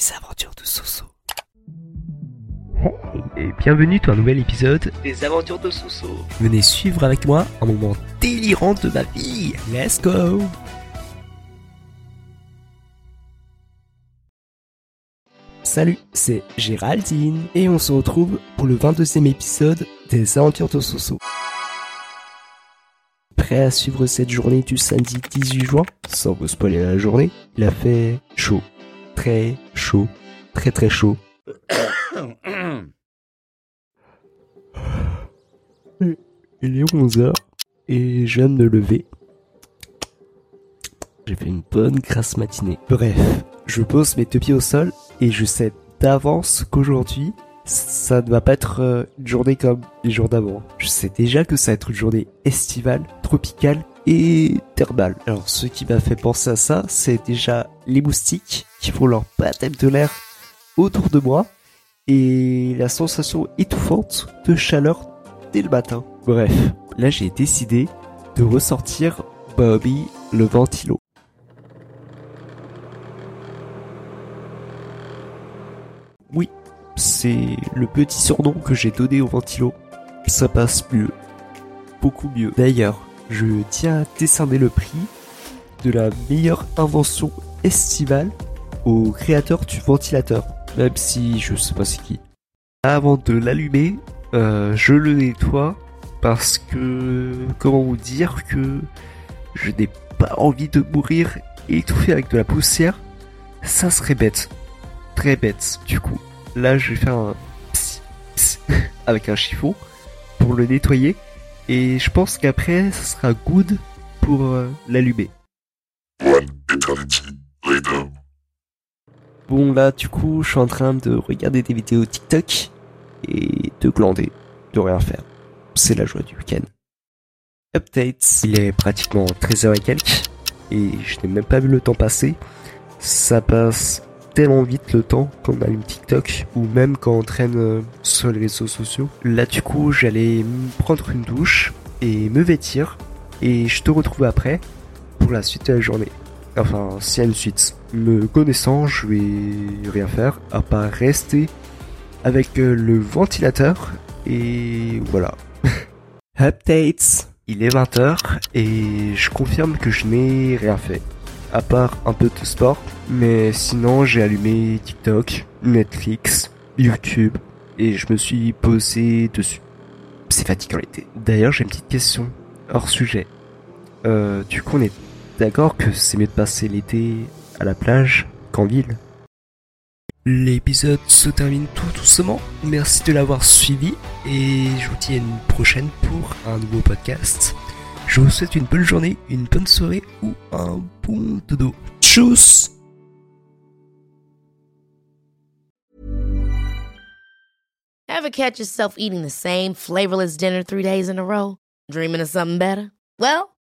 Les aventures de Soso. Hey, et bienvenue dans un nouvel épisode des aventures de Soso. Venez suivre avec moi un moment délirant de ma vie. Let's go Salut, c'est Géraldine et on se retrouve pour le 22e épisode des aventures de Soso. Prêt à suivre cette journée du samedi 18 juin? Sans vous spoiler la journée, il a fait chaud. Très chaud. Très très chaud. Il est 11h et je viens de me lever. J'ai fait une bonne grasse matinée. Bref, je pose mes deux pieds au sol et je sais d'avance qu'aujourd'hui, ça ne va pas être euh, une journée comme les jours d'avant. Je sais déjà que ça va être une journée estivale, tropicale et thermale. Alors ce qui m'a fait penser à ça, c'est déjà les moustiques qui font leur baptême de l'air autour de moi et la sensation étouffante de chaleur dès le matin. Bref, là j'ai décidé de ressortir Bobby le ventilo. Oui, c'est le petit surnom que j'ai donné au ventilo. Ça passe mieux. Beaucoup mieux. D'ailleurs, je tiens à décerner le prix de la meilleure invention estivale au créateur du ventilateur. Même si je sais pas c'est qui. Avant de l'allumer, euh, je le nettoie parce que comment vous dire que je n'ai pas envie de mourir étouffé avec de la poussière. Ça serait bête. Très bête. Du coup, là je vais faire un pss, pss avec un chiffon pour le nettoyer. Et je pense qu'après, ça sera good pour euh, l'allumer. One eternity later. Bon là du coup je suis en train de regarder des vidéos TikTok et de glander, de rien faire. C'est la joie du week-end. Updates. Il est pratiquement 13h et quelques et je n'ai même pas vu le temps passer. Ça passe tellement vite le temps quand on allume TikTok ou même quand on traîne euh, sur les réseaux sociaux. Là du coup j'allais prendre une douche et me vêtir et je te retrouve après pour la suite de la journée. Enfin, s'il y a une suite. Me connaissant, je vais rien faire à part rester avec euh, le ventilateur et voilà. Updates. Il est 20h et je confirme que je n'ai rien fait. À part un peu de sport, mais sinon j'ai allumé TikTok, Netflix, YouTube et je me suis posé dessus. C'est fatigant l'été. D'ailleurs, j'ai une petite question hors sujet. Euh, du coup, on est d'accord que c'est mieux de passer l'été à la plage qu'en ville L'épisode se termine tout doucement. Merci de l'avoir suivi et je vous dis à une prochaine pour un nouveau podcast. Je vous souhaite une bonne journée, une bonne soirée ou un bon dodo. Tchuss Ever catch yourself eating the same flavorless dinner three days in a row? Dreaming of something better? Well,